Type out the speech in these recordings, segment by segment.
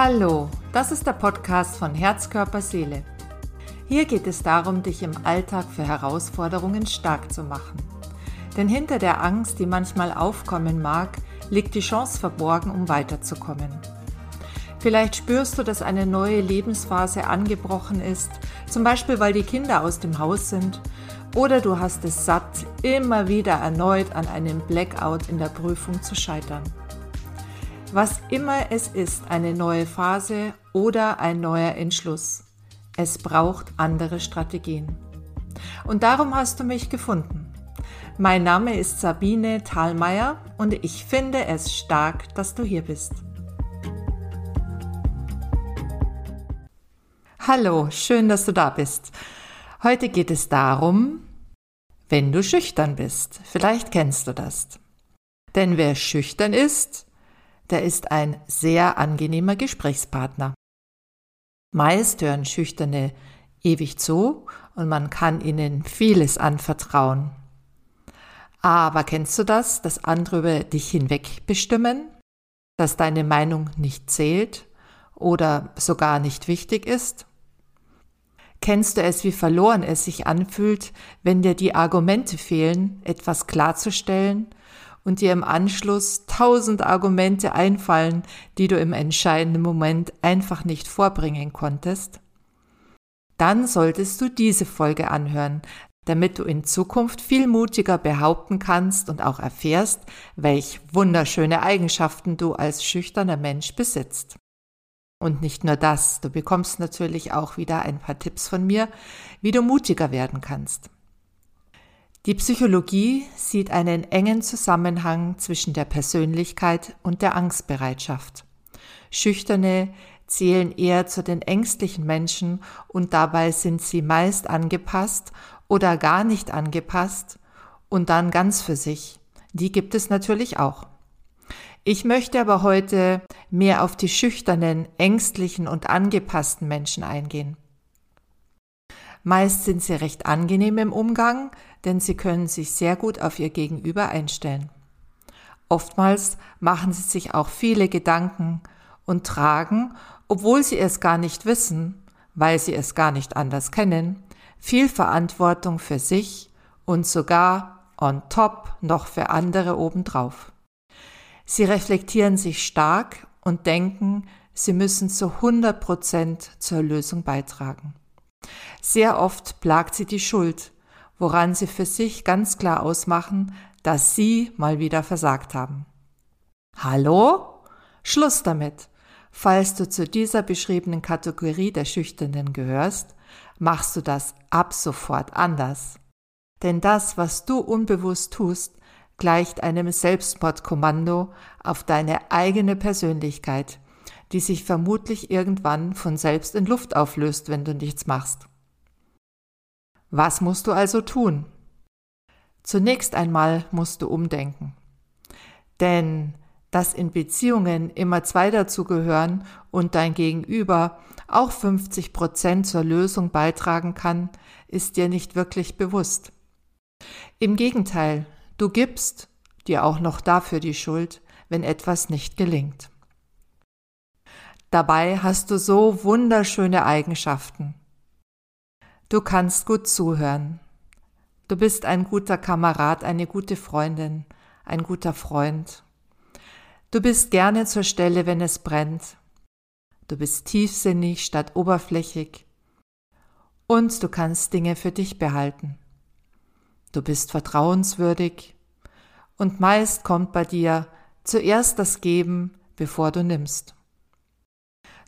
Hallo, das ist der Podcast von Herz, Körper, Seele. Hier geht es darum, dich im Alltag für Herausforderungen stark zu machen. Denn hinter der Angst, die manchmal aufkommen mag, liegt die Chance verborgen, um weiterzukommen. Vielleicht spürst du, dass eine neue Lebensphase angebrochen ist, zum Beispiel weil die Kinder aus dem Haus sind, oder du hast es satt, immer wieder erneut an einem Blackout in der Prüfung zu scheitern. Was immer es ist, eine neue Phase oder ein neuer Entschluss. Es braucht andere Strategien. Und darum hast du mich gefunden. Mein Name ist Sabine Thalmeier und ich finde es stark, dass du hier bist. Hallo, schön, dass du da bist. Heute geht es darum, wenn du schüchtern bist. Vielleicht kennst du das. Denn wer schüchtern ist, der ist ein sehr angenehmer Gesprächspartner. Meist hören Schüchterne ewig zu und man kann ihnen vieles anvertrauen. Aber kennst du das, dass andere über dich hinweg bestimmen? Dass deine Meinung nicht zählt oder sogar nicht wichtig ist? Kennst du es, wie verloren es sich anfühlt, wenn dir die Argumente fehlen, etwas klarzustellen und dir im Anschluss tausend Argumente einfallen, die du im entscheidenden Moment einfach nicht vorbringen konntest? Dann solltest du diese Folge anhören, damit du in Zukunft viel mutiger behaupten kannst und auch erfährst, welch wunderschöne Eigenschaften du als schüchterner Mensch besitzt. Und nicht nur das, du bekommst natürlich auch wieder ein paar Tipps von mir, wie du mutiger werden kannst. Die Psychologie sieht einen engen Zusammenhang zwischen der Persönlichkeit und der Angstbereitschaft. Schüchterne zählen eher zu den ängstlichen Menschen und dabei sind sie meist angepasst oder gar nicht angepasst und dann ganz für sich. Die gibt es natürlich auch. Ich möchte aber heute mehr auf die schüchternen, ängstlichen und angepassten Menschen eingehen. Meist sind sie recht angenehm im Umgang, denn sie können sich sehr gut auf ihr Gegenüber einstellen. Oftmals machen sie sich auch viele Gedanken und tragen, obwohl sie es gar nicht wissen, weil sie es gar nicht anders kennen, viel Verantwortung für sich und sogar on top noch für andere obendrauf. Sie reflektieren sich stark und denken, sie müssen zu 100 Prozent zur Lösung beitragen. Sehr oft plagt sie die Schuld, woran sie für sich ganz klar ausmachen, dass sie mal wieder versagt haben. Hallo? Schluss damit. Falls du zu dieser beschriebenen Kategorie der Schüchternen gehörst, machst du das ab sofort anders. Denn das, was du unbewusst tust, gleicht einem Selbstmordkommando auf deine eigene Persönlichkeit, die sich vermutlich irgendwann von selbst in Luft auflöst, wenn du nichts machst. Was musst du also tun? Zunächst einmal musst du umdenken. Denn dass in Beziehungen immer zwei dazugehören und dein Gegenüber auch 50 Prozent zur Lösung beitragen kann, ist dir nicht wirklich bewusst. Im Gegenteil, du gibst dir auch noch dafür die Schuld, wenn etwas nicht gelingt. Dabei hast du so wunderschöne Eigenschaften. Du kannst gut zuhören. Du bist ein guter Kamerad, eine gute Freundin, ein guter Freund. Du bist gerne zur Stelle, wenn es brennt. Du bist tiefsinnig statt oberflächig. Und du kannst Dinge für dich behalten. Du bist vertrauenswürdig. Und meist kommt bei dir zuerst das Geben, bevor du nimmst.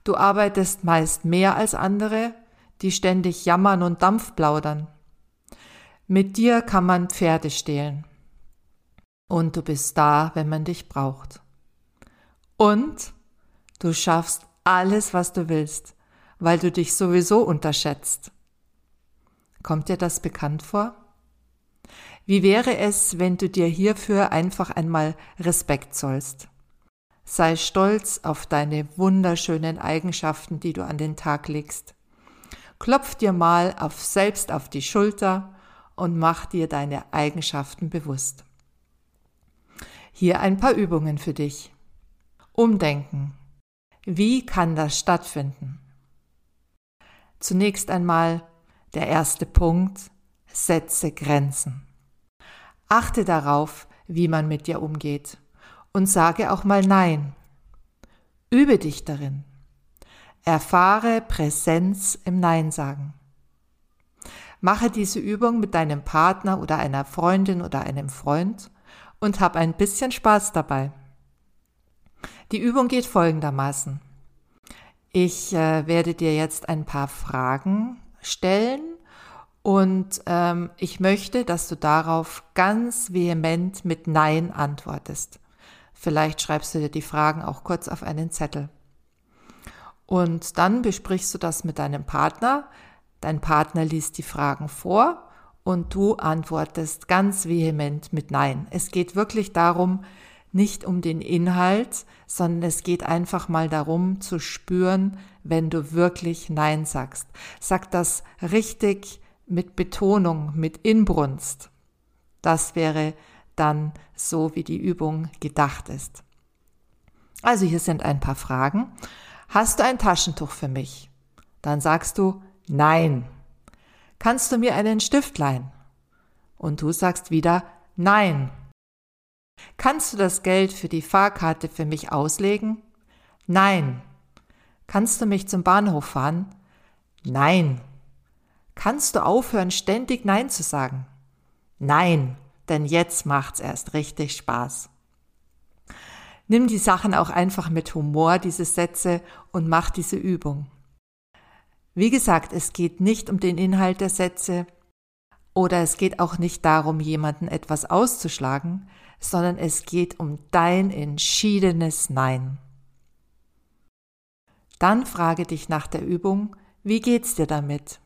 Du arbeitest meist mehr als andere die ständig jammern und Dampf plaudern. Mit dir kann man Pferde stehlen. Und du bist da, wenn man dich braucht. Und du schaffst alles, was du willst, weil du dich sowieso unterschätzt. Kommt dir das bekannt vor? Wie wäre es, wenn du dir hierfür einfach einmal Respekt zollst? Sei stolz auf deine wunderschönen Eigenschaften, die du an den Tag legst. Klopf dir mal auf selbst auf die Schulter und mach dir deine Eigenschaften bewusst. Hier ein paar Übungen für dich. Umdenken. Wie kann das stattfinden? Zunächst einmal der erste Punkt, setze Grenzen. Achte darauf, wie man mit dir umgeht und sage auch mal Nein. Übe dich darin. Erfahre Präsenz im Nein sagen. Mache diese Übung mit deinem Partner oder einer Freundin oder einem Freund und hab ein bisschen Spaß dabei. Die Übung geht folgendermaßen. Ich äh, werde dir jetzt ein paar Fragen stellen und ähm, ich möchte, dass du darauf ganz vehement mit Nein antwortest. Vielleicht schreibst du dir die Fragen auch kurz auf einen Zettel. Und dann besprichst du das mit deinem Partner. Dein Partner liest die Fragen vor und du antwortest ganz vehement mit Nein. Es geht wirklich darum, nicht um den Inhalt, sondern es geht einfach mal darum zu spüren, wenn du wirklich Nein sagst. Sag das richtig mit Betonung, mit Inbrunst. Das wäre dann so, wie die Übung gedacht ist. Also hier sind ein paar Fragen. Hast du ein Taschentuch für mich? Dann sagst du Nein. Kannst du mir einen Stift leihen? Und du sagst wieder Nein. Kannst du das Geld für die Fahrkarte für mich auslegen? Nein. Kannst du mich zum Bahnhof fahren? Nein. Kannst du aufhören, ständig Nein zu sagen? Nein, denn jetzt macht's erst richtig Spaß. Nimm die Sachen auch einfach mit Humor, diese Sätze, und mach diese Übung. Wie gesagt, es geht nicht um den Inhalt der Sätze oder es geht auch nicht darum, jemanden etwas auszuschlagen, sondern es geht um dein entschiedenes Nein. Dann frage dich nach der Übung, wie geht's dir damit?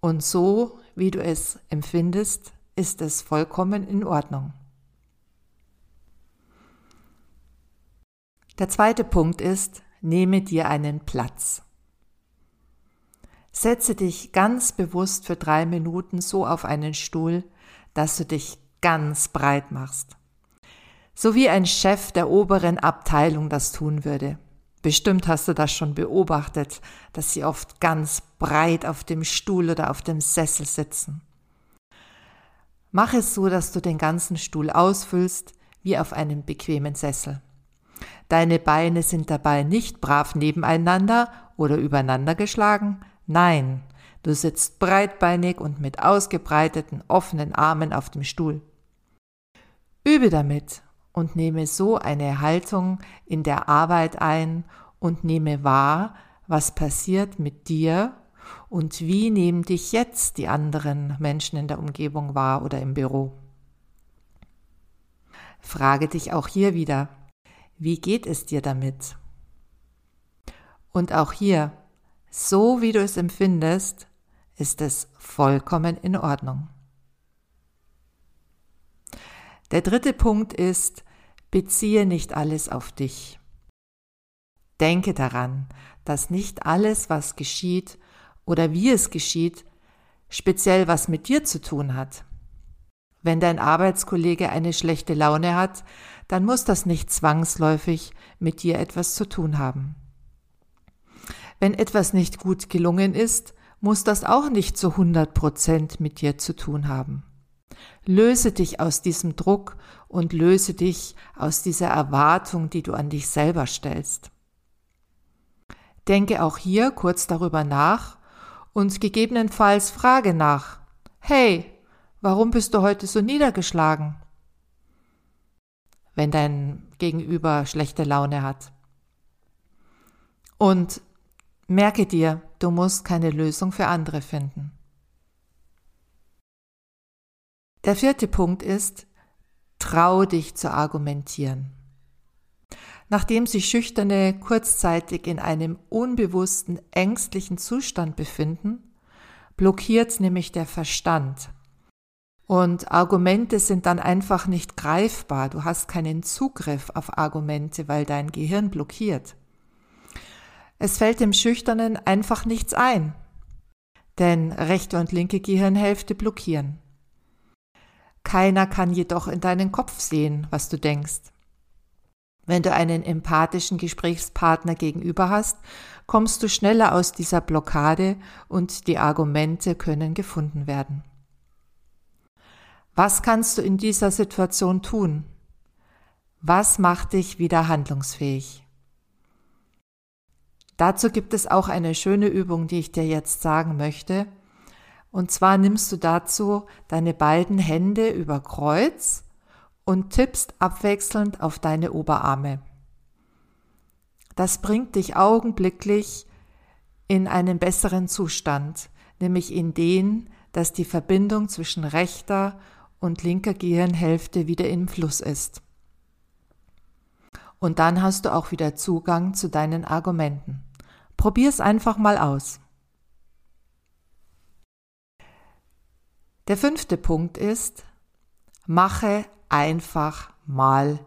Und so, wie du es empfindest, ist es vollkommen in Ordnung. Der zweite Punkt ist, nehme dir einen Platz. Setze dich ganz bewusst für drei Minuten so auf einen Stuhl, dass du dich ganz breit machst. So wie ein Chef der oberen Abteilung das tun würde. Bestimmt hast du das schon beobachtet, dass sie oft ganz breit auf dem Stuhl oder auf dem Sessel sitzen. Mach es so, dass du den ganzen Stuhl ausfüllst wie auf einem bequemen Sessel. Deine Beine sind dabei nicht brav nebeneinander oder übereinander geschlagen. Nein, du sitzt breitbeinig und mit ausgebreiteten, offenen Armen auf dem Stuhl. Übe damit und nehme so eine Haltung in der Arbeit ein und nehme wahr, was passiert mit dir und wie nehmen dich jetzt die anderen Menschen in der Umgebung wahr oder im Büro. Frage dich auch hier wieder, wie geht es dir damit? Und auch hier, so wie du es empfindest, ist es vollkommen in Ordnung. Der dritte Punkt ist, beziehe nicht alles auf dich. Denke daran, dass nicht alles, was geschieht oder wie es geschieht, speziell was mit dir zu tun hat. Wenn dein Arbeitskollege eine schlechte Laune hat, dann muss das nicht zwangsläufig mit dir etwas zu tun haben. Wenn etwas nicht gut gelungen ist, muss das auch nicht zu 100 Prozent mit dir zu tun haben. Löse dich aus diesem Druck und löse dich aus dieser Erwartung, die du an dich selber stellst. Denke auch hier kurz darüber nach und gegebenenfalls frage nach, hey, warum bist du heute so niedergeschlagen? Wenn dein Gegenüber schlechte Laune hat. Und merke dir, du musst keine Lösung für andere finden. Der vierte Punkt ist, trau dich zu argumentieren. Nachdem sich Schüchterne kurzzeitig in einem unbewussten, ängstlichen Zustand befinden, blockiert nämlich der Verstand. Und Argumente sind dann einfach nicht greifbar. Du hast keinen Zugriff auf Argumente, weil dein Gehirn blockiert. Es fällt dem Schüchternen einfach nichts ein, denn rechte und linke Gehirnhälfte blockieren. Keiner kann jedoch in deinen Kopf sehen, was du denkst. Wenn du einen empathischen Gesprächspartner gegenüber hast, kommst du schneller aus dieser Blockade und die Argumente können gefunden werden. Was kannst du in dieser Situation tun? Was macht dich wieder handlungsfähig? Dazu gibt es auch eine schöne Übung, die ich dir jetzt sagen möchte. Und zwar nimmst du dazu deine beiden Hände über Kreuz und tippst abwechselnd auf deine Oberarme. Das bringt dich augenblicklich in einen besseren Zustand, nämlich in den, dass die Verbindung zwischen rechter und linker Gehirnhälfte wieder im Fluss ist. Und dann hast du auch wieder Zugang zu deinen Argumenten. Probier's einfach mal aus. Der fünfte Punkt ist, mache einfach mal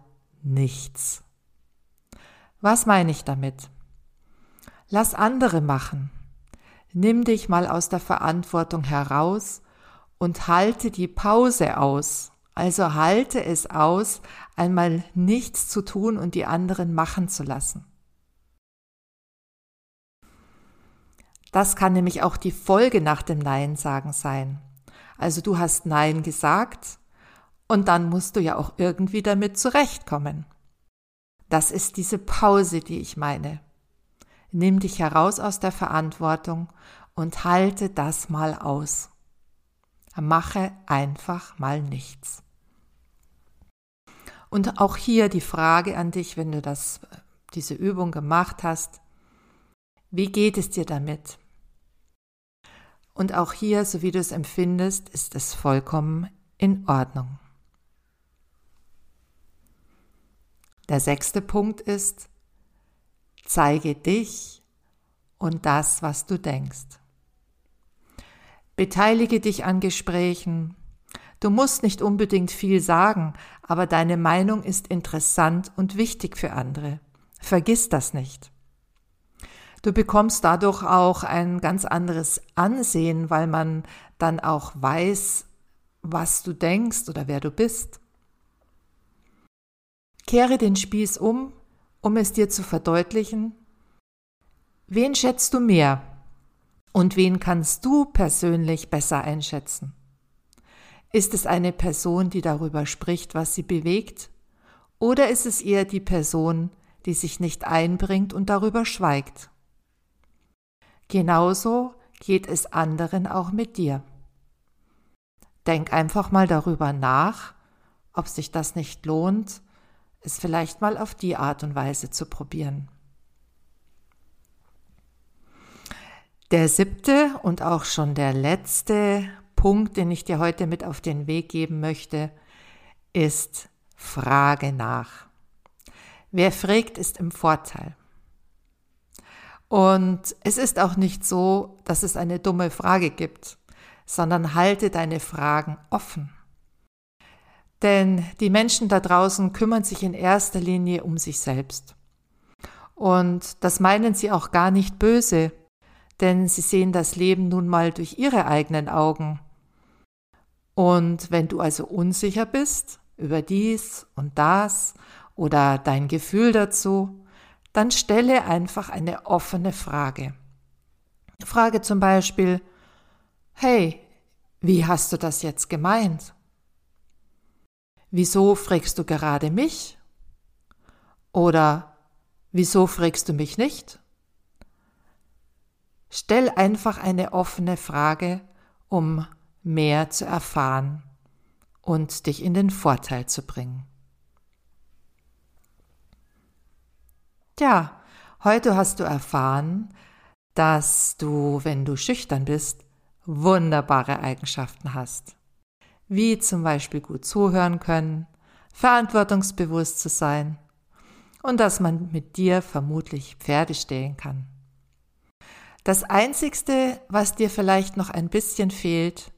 nichts. Was meine ich damit? Lass andere machen. Nimm dich mal aus der Verantwortung heraus und halte die Pause aus. Also halte es aus, einmal nichts zu tun und die anderen machen zu lassen. Das kann nämlich auch die Folge nach dem Nein sagen sein. Also du hast Nein gesagt und dann musst du ja auch irgendwie damit zurechtkommen. Das ist diese Pause, die ich meine. Nimm dich heraus aus der Verantwortung und halte das mal aus. Mache einfach mal nichts. Und auch hier die Frage an dich, wenn du das, diese Übung gemacht hast, wie geht es dir damit? Und auch hier, so wie du es empfindest, ist es vollkommen in Ordnung. Der sechste Punkt ist, zeige dich und das, was du denkst. Beteilige dich an Gesprächen. Du musst nicht unbedingt viel sagen, aber deine Meinung ist interessant und wichtig für andere. Vergiss das nicht. Du bekommst dadurch auch ein ganz anderes Ansehen, weil man dann auch weiß, was du denkst oder wer du bist. Kehre den Spieß um, um es dir zu verdeutlichen. Wen schätzt du mehr? Und wen kannst du persönlich besser einschätzen? Ist es eine Person, die darüber spricht, was sie bewegt? Oder ist es eher die Person, die sich nicht einbringt und darüber schweigt? Genauso geht es anderen auch mit dir. Denk einfach mal darüber nach, ob sich das nicht lohnt, es vielleicht mal auf die Art und Weise zu probieren. Der siebte und auch schon der letzte Punkt, den ich dir heute mit auf den Weg geben möchte, ist Frage nach. Wer fragt, ist im Vorteil. Und es ist auch nicht so, dass es eine dumme Frage gibt, sondern halte deine Fragen offen. Denn die Menschen da draußen kümmern sich in erster Linie um sich selbst. Und das meinen sie auch gar nicht böse, denn sie sehen das Leben nun mal durch ihre eigenen Augen. Und wenn du also unsicher bist über dies und das oder dein Gefühl dazu, dann stelle einfach eine offene Frage. Frage zum Beispiel, hey, wie hast du das jetzt gemeint? Wieso fragst du gerade mich? Oder wieso fragst du mich nicht? Stell einfach eine offene Frage, um mehr zu erfahren und dich in den Vorteil zu bringen. Tja, heute hast du erfahren, dass du, wenn du schüchtern bist, wunderbare Eigenschaften hast wie zum Beispiel gut zuhören können, verantwortungsbewusst zu sein und dass man mit dir vermutlich Pferde stehlen kann. Das Einzigste, was dir vielleicht noch ein bisschen fehlt,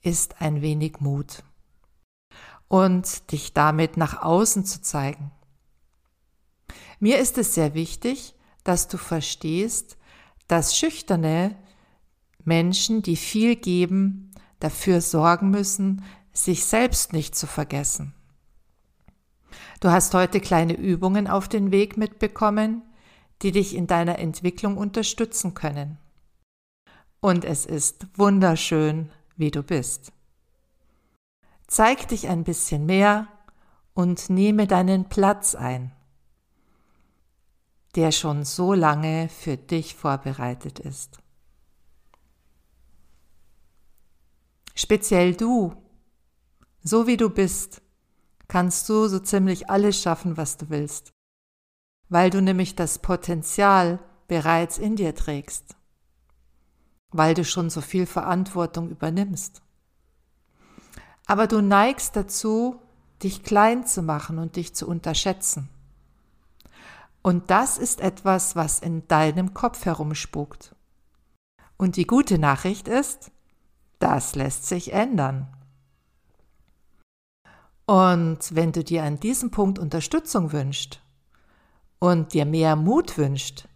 ist ein wenig Mut und dich damit nach außen zu zeigen. Mir ist es sehr wichtig, dass du verstehst, dass schüchterne Menschen, die viel geben, dafür sorgen müssen, sich selbst nicht zu vergessen. Du hast heute kleine Übungen auf den Weg mitbekommen, die dich in deiner Entwicklung unterstützen können. Und es ist wunderschön, wie du bist. Zeig dich ein bisschen mehr und nehme deinen Platz ein, der schon so lange für dich vorbereitet ist. Speziell du, so wie du bist, kannst du so ziemlich alles schaffen, was du willst, weil du nämlich das Potenzial bereits in dir trägst, weil du schon so viel Verantwortung übernimmst. Aber du neigst dazu, dich klein zu machen und dich zu unterschätzen. Und das ist etwas, was in deinem Kopf herumspukt. Und die gute Nachricht ist, das lässt sich ändern. Und wenn du dir an diesem Punkt Unterstützung wünschst und dir mehr Mut wünscht,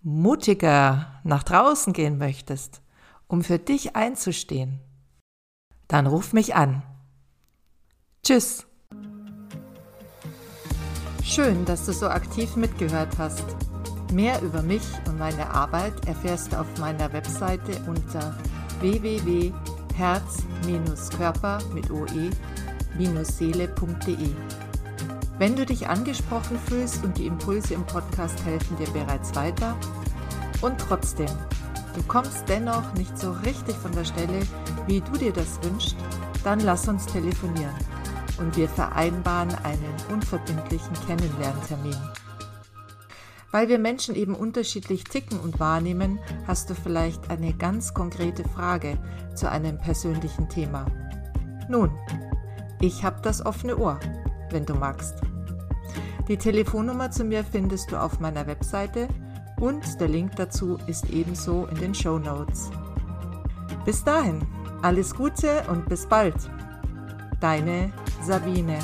mutiger nach draußen gehen möchtest, um für dich einzustehen, dann ruf mich an. Tschüss. Schön, dass du so aktiv mitgehört hast. Mehr über mich und meine Arbeit erfährst du auf meiner Webseite unter www.herz-körper mit oe-seele.de. Wenn du dich angesprochen fühlst und die Impulse im Podcast helfen dir bereits weiter und trotzdem, du kommst dennoch nicht so richtig von der Stelle, wie du dir das wünschst, dann lass uns telefonieren und wir vereinbaren einen unverbindlichen Kennenlerntermin. Weil wir Menschen eben unterschiedlich ticken und wahrnehmen, hast du vielleicht eine ganz konkrete Frage zu einem persönlichen Thema. Nun, ich habe das offene Ohr, wenn du magst. Die Telefonnummer zu mir findest du auf meiner Webseite und der Link dazu ist ebenso in den Show Notes. Bis dahin, alles Gute und bis bald. Deine Sabine.